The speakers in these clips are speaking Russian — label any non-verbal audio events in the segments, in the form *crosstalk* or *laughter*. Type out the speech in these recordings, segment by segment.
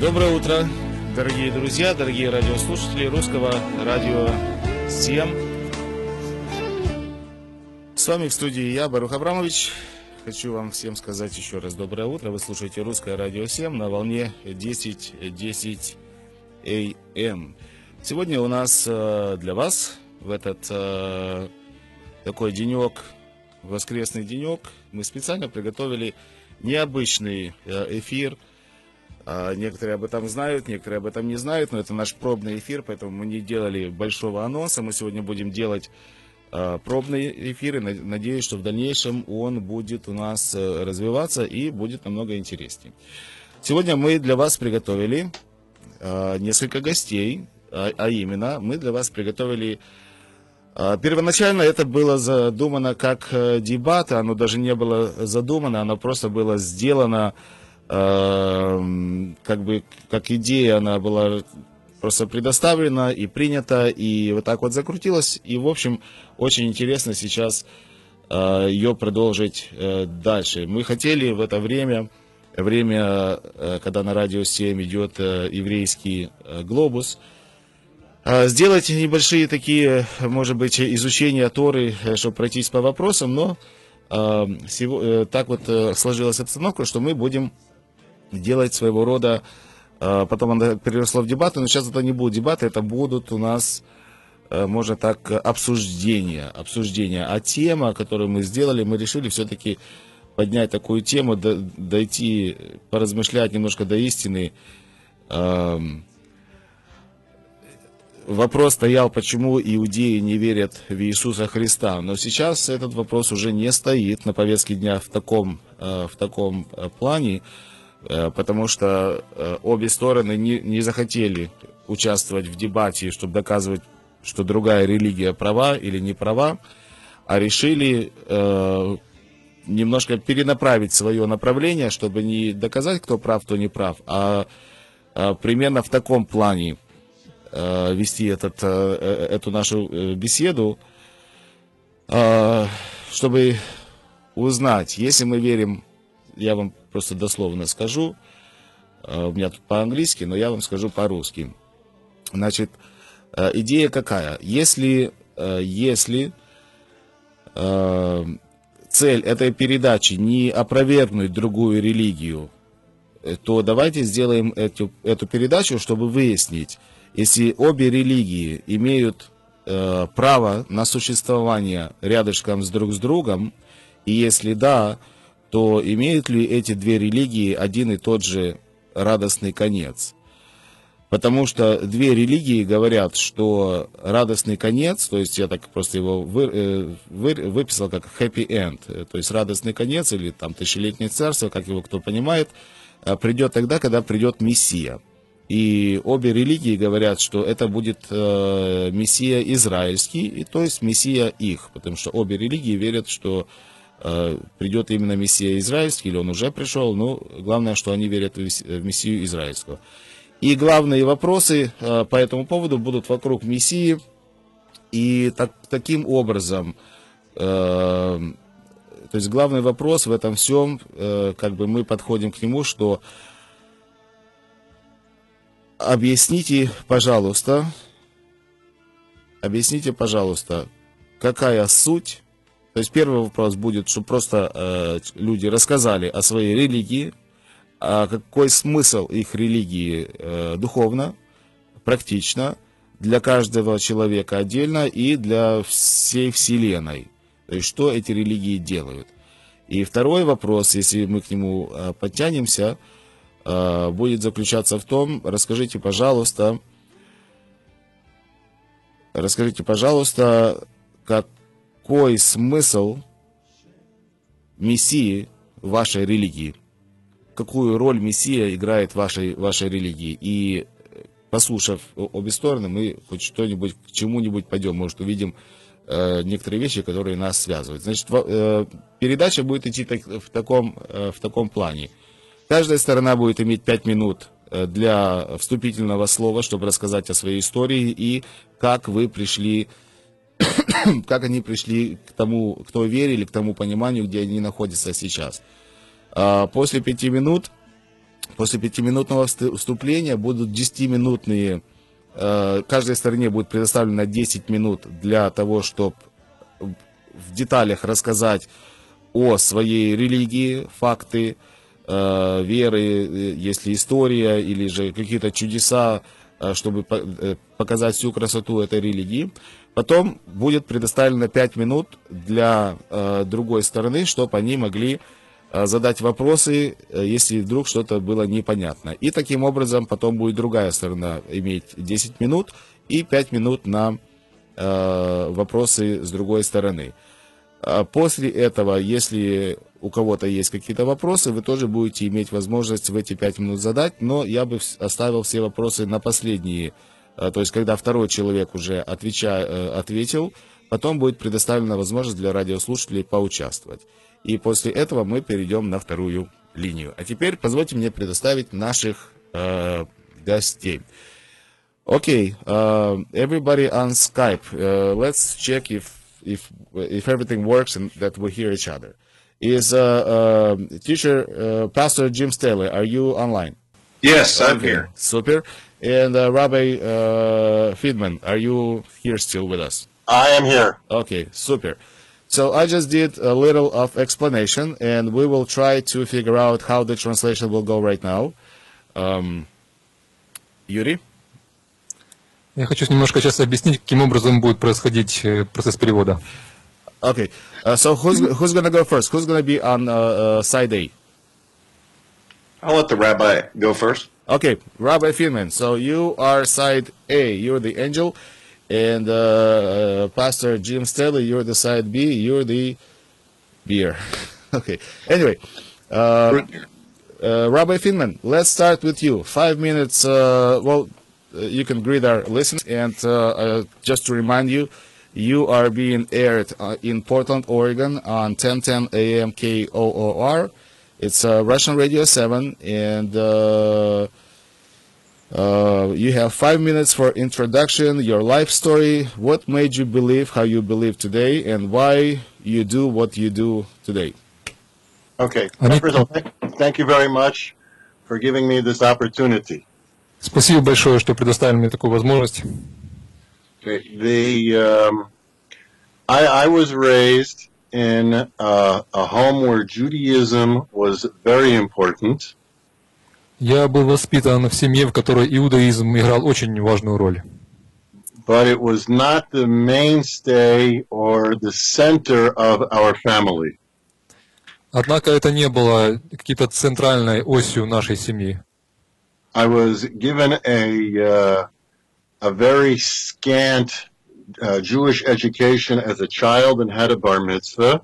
Доброе утро, дорогие друзья, дорогие радиослушатели русского радио 7. С вами в студии я, Барух Абрамович. Хочу вам всем сказать еще раз доброе утро. Вы слушаете русское радио 7 на волне 10.10 10 АМ. Сегодня у нас э, для вас в этот э, такой денек, воскресный денек, мы специально приготовили необычный э, эфир. А, некоторые об этом знают, некоторые об этом не знают, но это наш пробный эфир, поэтому мы не делали большого анонса. Мы сегодня будем делать а, пробные эфиры. Надеюсь, что в дальнейшем он будет у нас э, развиваться и будет намного интереснее. Сегодня мы для вас приготовили а, несколько гостей, а именно мы для вас приготовили Первоначально это было задумано как э, дебат, оно даже не было задумано, оно просто было сделано как бы как идея она была просто предоставлена и принята, и вот так вот закрутилась. И, в общем, очень интересно сейчас э, ее продолжить э, дальше. Мы хотели в это время, время, э, когда на радио 7 идет еврейский глобус, сделать небольшие такие, может быть, изучения Торы, чтобы пройтись по вопросам, но так вот сложилась обстановка, что мы будем делать своего рода, э, потом она переросла в дебаты, но сейчас это не будут дебаты, это будут у нас, э, можно так, обсуждения, обсуждения. А тема, которую мы сделали, мы решили все-таки поднять такую тему, дойти, поразмышлять немножко до истины. Эм, вопрос стоял, почему иудеи не верят в Иисуса Христа. Но сейчас этот вопрос уже не стоит на повестке дня в таком, э, в таком плане. Э, потому что э, обе стороны не, не захотели участвовать в дебате, чтобы доказывать, что другая религия права или не права, а решили э, немножко перенаправить свое направление, чтобы не доказать, кто прав, кто не прав, а, а примерно в таком плане э, вести этот, э, эту нашу беседу, э, чтобы узнать, если мы верим, я вам просто дословно скажу. Э, у меня тут по-английски, но я вам скажу по-русски. Значит, э, идея какая? Если, э, если цель этой передачи не опровергнуть другую религию, то давайте сделаем эту, эту передачу, чтобы выяснить, если обе религии имеют э, право на существование рядышком с друг с другом, и если да, то имеют ли эти две религии один и тот же радостный конец? Потому что две религии говорят, что радостный конец, то есть я так просто его вы, э, вы, выписал как happy end, э, то есть радостный конец или там тысячелетнее царство, как его кто понимает, э, придет тогда, когда придет Мессия. И обе религии говорят, что это будет э, Мессия израильский, и, то есть Мессия их, потому что обе религии верят, что придет именно Мессия израильский, или он уже пришел, но главное, что они верят в Мессию израильского. И главные вопросы э, по этому поводу будут вокруг Мессии, и так, таким образом, э, то есть главный вопрос в этом всем, э, как бы мы подходим к нему, что объясните, пожалуйста, объясните, пожалуйста, какая суть то есть первый вопрос будет, что просто э, люди рассказали о своей религии, а какой смысл их религии э, духовно, практично, для каждого человека отдельно и для всей Вселенной. То есть что эти религии делают. И второй вопрос, если мы к нему э, подтянемся, э, будет заключаться в том, расскажите, пожалуйста, расскажите, пожалуйста, как какой смысл Мессии вашей религии? Какую роль Мессия играет в вашей, вашей религии? И послушав обе стороны, мы хоть что-нибудь к чему-нибудь пойдем, может, увидим э, некоторые вещи, которые нас связывают. Значит, в, э, передача будет идти так, в, таком, э, в таком плане. Каждая сторона будет иметь 5 минут э, для вступительного слова, чтобы рассказать о своей истории и как вы пришли *coughs* как они пришли к тому, кто верили, к тому пониманию, где они находятся сейчас. А, после пяти минут После пятиминутного вступления будут 10-минутные, э, каждой стороне будет предоставлено 10 минут для того, чтобы в деталях рассказать о своей религии, факты, э, веры, э, если история или же какие-то чудеса, чтобы показать всю красоту этой религии. Потом будет предоставлено 5 минут для э, другой стороны, чтобы они могли э, задать вопросы, э, если вдруг что-то было непонятно. И таким образом потом будет другая сторона иметь 10 минут и 5 минут на э, вопросы с другой стороны. А после этого, если у кого-то есть какие-то вопросы, вы тоже будете иметь возможность в эти 5 минут задать, но я бы оставил все вопросы на последние то есть когда второй человек уже отвеча, э, ответил, потом будет предоставлена возможность для радиослушателей поучаствовать. И после этого мы перейдем на вторую линию. А теперь позвольте мне предоставить наших э, гостей. Okay, uh, everybody on Skype, uh, let's check if if if everything works and that we hear each other. Is uh, uh, teacher uh, Pastor Jim Staley? Are you online? Yes, I'm okay. here. Super. And uh, Rabbi uh, Friedman, are you here still with us? I am here. Okay, super. So I just did a little of explanation, and we will try to figure out how the translation will go right now. Um, Юрий? Я хочу немножко сейчас объяснить, каким образом будет происходить процесс перевода. Okay, uh, so who's, who's going to go first? Who's going to be on uh, uh, side A? I'll let the rabbi go first. Okay, Rabbi Finman. So you are side A. You're the angel, and uh, uh, Pastor Jim Staley. You're the side B. You're the beer. *laughs* okay. Anyway, uh, uh, Rabbi Finman. Let's start with you. Five minutes. Uh, well, uh, you can greet our listeners, and just to remind you. You are being aired in Portland, Oregon on 1010 AM KOOR it's uh, Russian Radio 7, and uh, uh, you have five minutes for introduction, your life story, what made you believe how you believe today, and why you do what you do today. Okay. First of all, thank you very much for giving me this opportunity. Спасибо большое, что предоставили мне такую возможность. Okay. The um, I, I was raised in uh, a home where Judaism was very important. Я был воспитан в семье, в которой иудаизм играл очень важную роль. But it was not the mainstay or the center of our family. Однако это не было какой-то центральной осью нашей семьи. I was given a uh, a very scant uh, Jewish education as a child and had a bar mitzvah.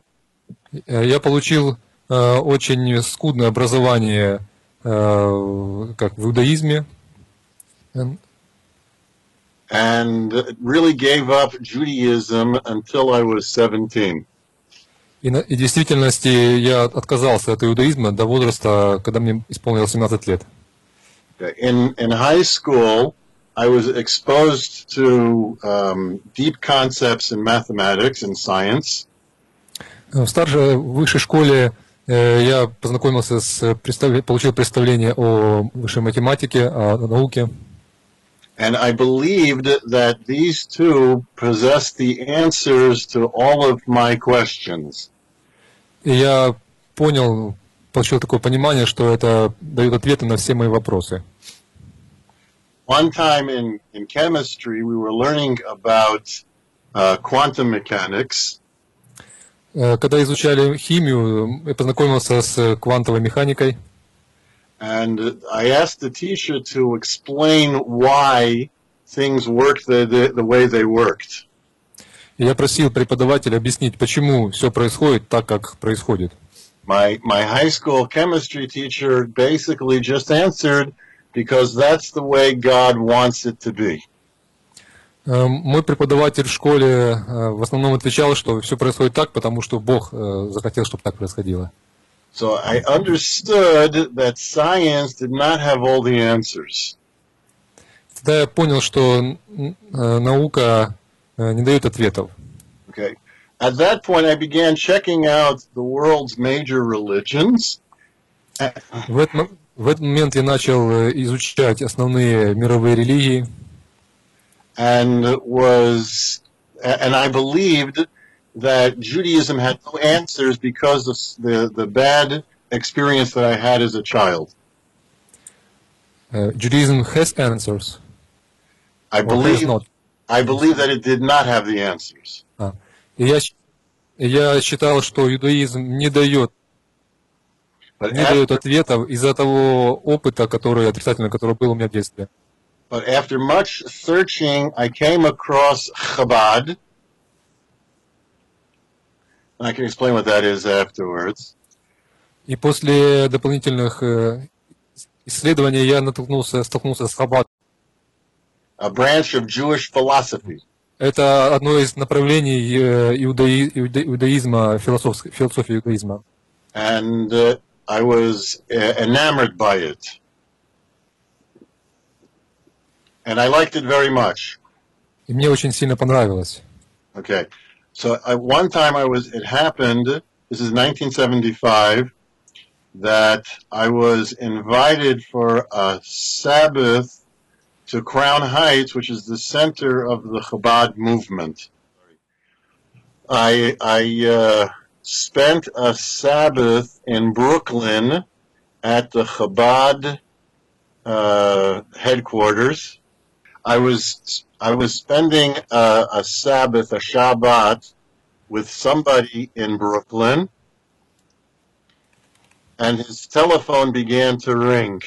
Я получил uh, очень скудное образование uh, как в иудаизме. And really gave up Judaism until I was 17. И, на, и в действительности я отказался от иудаизма до возраста, когда мне исполнилось 17 лет. In, in high school, I was exposed to um, deep concepts in mathematics and science. В старшей высшей школе я познакомился с получил представление о высшей математике, о науке. And I believed that these two possessed the answers to all of my questions. И я понял, получил такое понимание, что это дает ответы на все мои вопросы. one time in, in chemistry, we were learning about uh, quantum mechanics. Когда изучали химию, я познакомился с квантовой механикой. And I asked the teacher to explain why things worked the, the, the way they worked. Я просил преподавателя объяснить, почему все происходит так, как происходит. My, my high school chemistry teacher basically just answered, because that's the way God wants it to be. Мой преподаватель в школе в основном отвечал, что все происходит так, потому что Бог захотел, чтобы так происходило. So I understood that science did not have all the answers. Тогда я понял, что наука не дает ответов. Okay. At that point, I began checking out the world's major religions. В этот, В этот момент я начал э, изучать основные мировые религии, and was and I believed that Judaism had no answers because of the the bad experience that I had as a child. Э, Judaism has answers, I believe not. I believe that it did not have the answers. А. Я, я считал, что иудаизм не дает, Дает after, ответов из-за того опыта, который отрицательный, который был у меня в детстве. but after much searching, I came across Chabad. I can explain what that is afterwards. И после дополнительных э, исследований я натолкнулся, столкнулся с Хаббат. A branch of Jewish philosophy. Это одно из направлений э, иудаи- иуда- иудаизма, философии иудаизма. and uh, I was uh, enamored by it. And I liked it very much. И мне очень сильно понравилось. Okay. So I, one time I was, it happened, this is 1975, that I was invited for a Sabbath to Crown Heights, which is the center of the Chabad movement. I, I uh, spent a Sabbath in Brooklyn at the Chabad uh, headquarters. I was I was spending a, a Sabbath, a Shabbat, with somebody in Brooklyn, and his telephone began to ring.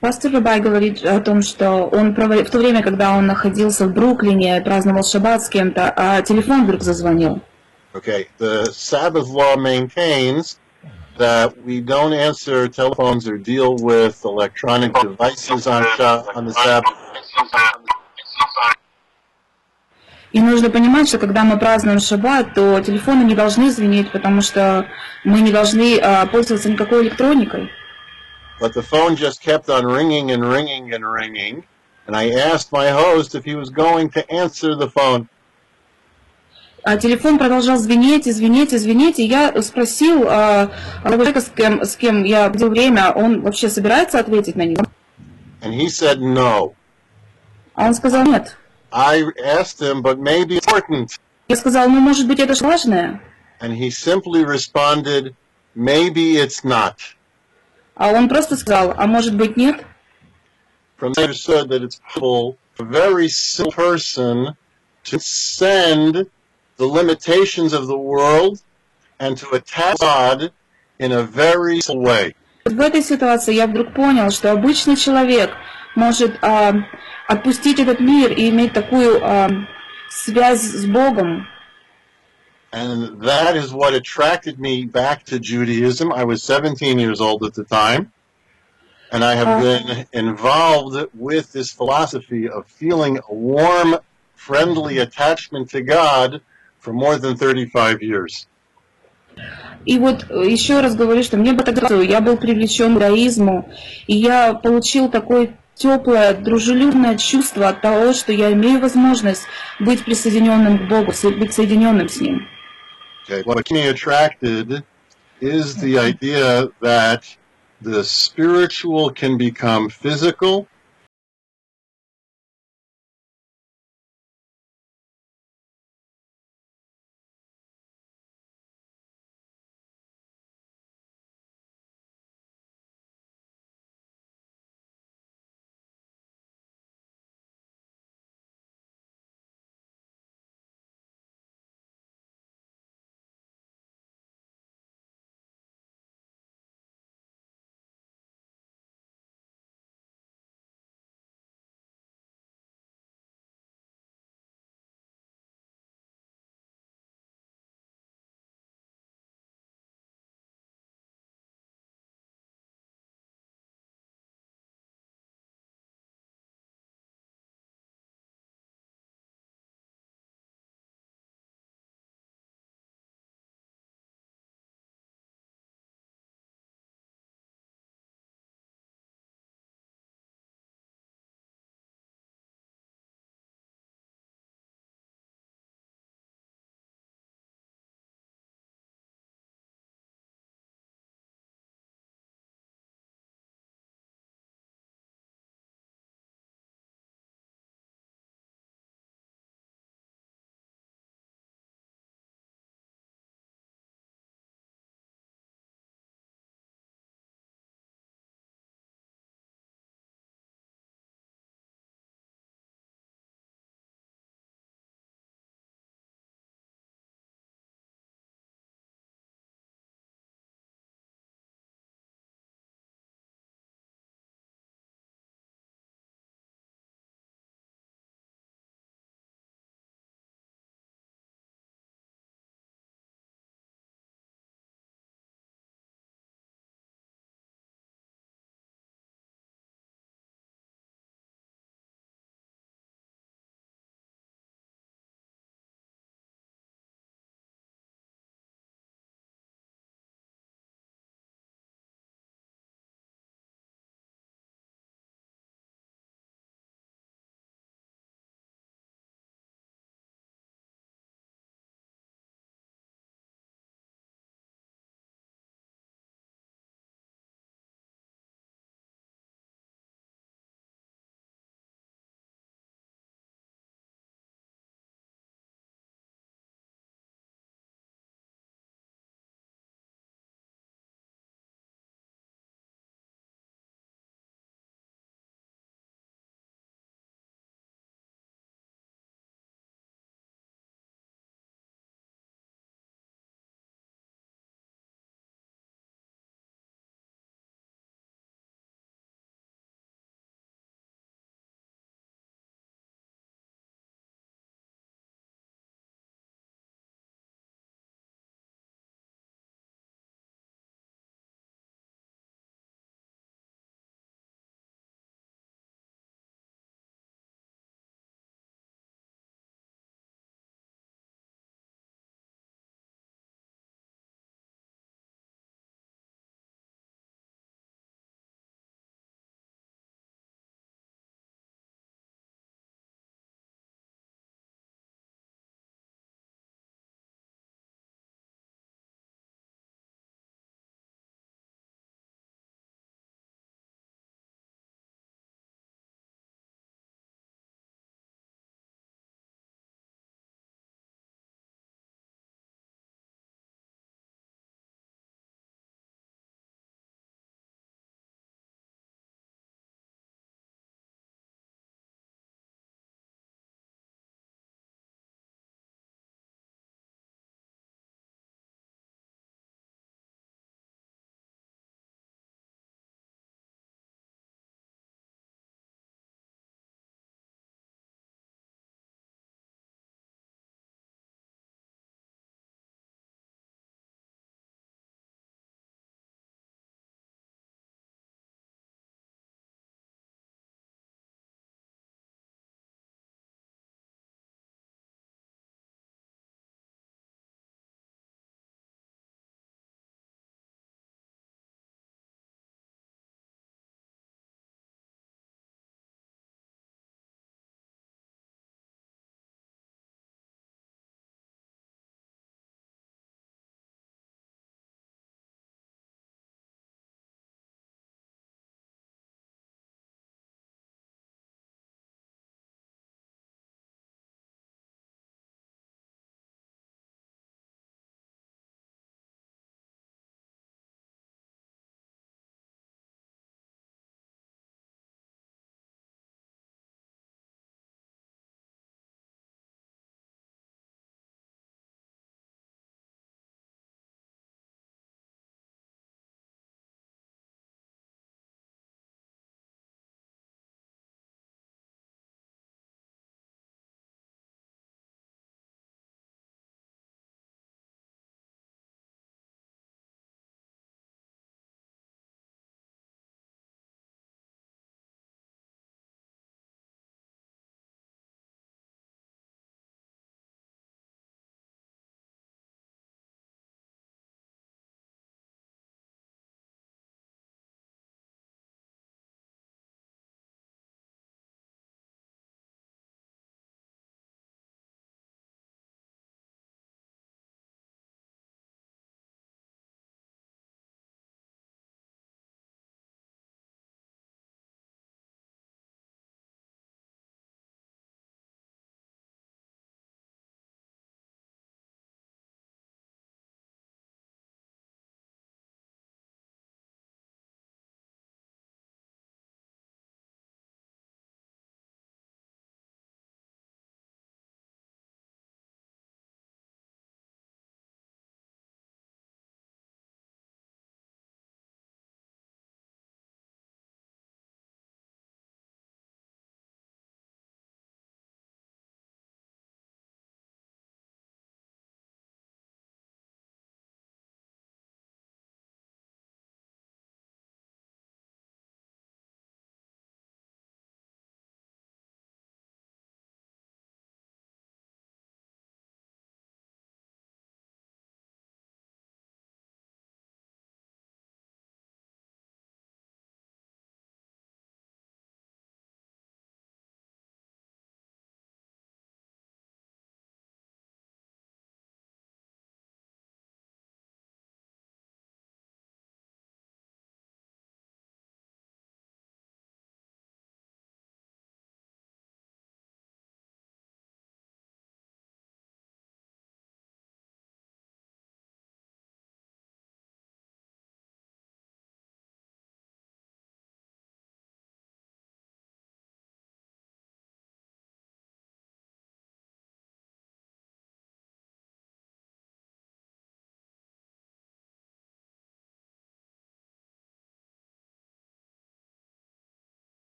Пастор Рабай говорит о том, что он проводил- в то время, когда он находился в Бруклине, праздновал шаббат с кем-то, а телефон вдруг зазвонил. Okay, the Sabbath law maintains that we don't answer telephones or deal with electronic devices on Sha- on the Sabbath. И нужно понимать, что когда мы празднуем шаббат, то телефоны не должны звенеть, потому что мы не должны а, пользоваться никакой электроникой. But the phone just kept on ringing and ringing and ringing, and I asked my host if he was going to answer the phone. А телефон продолжал звенеть и звенеть и звенеть, и я спросил а, человека, с кем, с кем я проводил время, он вообще собирается ответить на него? And he said no. А он сказал нет. I asked him, but maybe important. Я сказал, ну, может быть, это же важное? And he simply responded, maybe it's not. А он просто сказал, а может быть, нет? From there, understood that it's possible for a very simple person to send the limitations of the world and to attack God in a very simple way. В этой ситуации я вдруг понял, что обычный человек может а, отпустить этот мир и иметь такую а, связь с Богом. And that is what attracted me back to Judaism. I was 17 years old at the time. And I have Uh. been involved with this philosophy of feeling a warm, friendly attachment to God for more than 35 years. И вот э, еще раз говорю, что мне бы тогда я был привлечен к иудаизму, и я получил такое теплое, дружелюбное чувство от того, что я имею возможность быть присоединенным к Богу, быть соединенным с Ним. Okay. What me attracted is the idea that the spiritual can become physical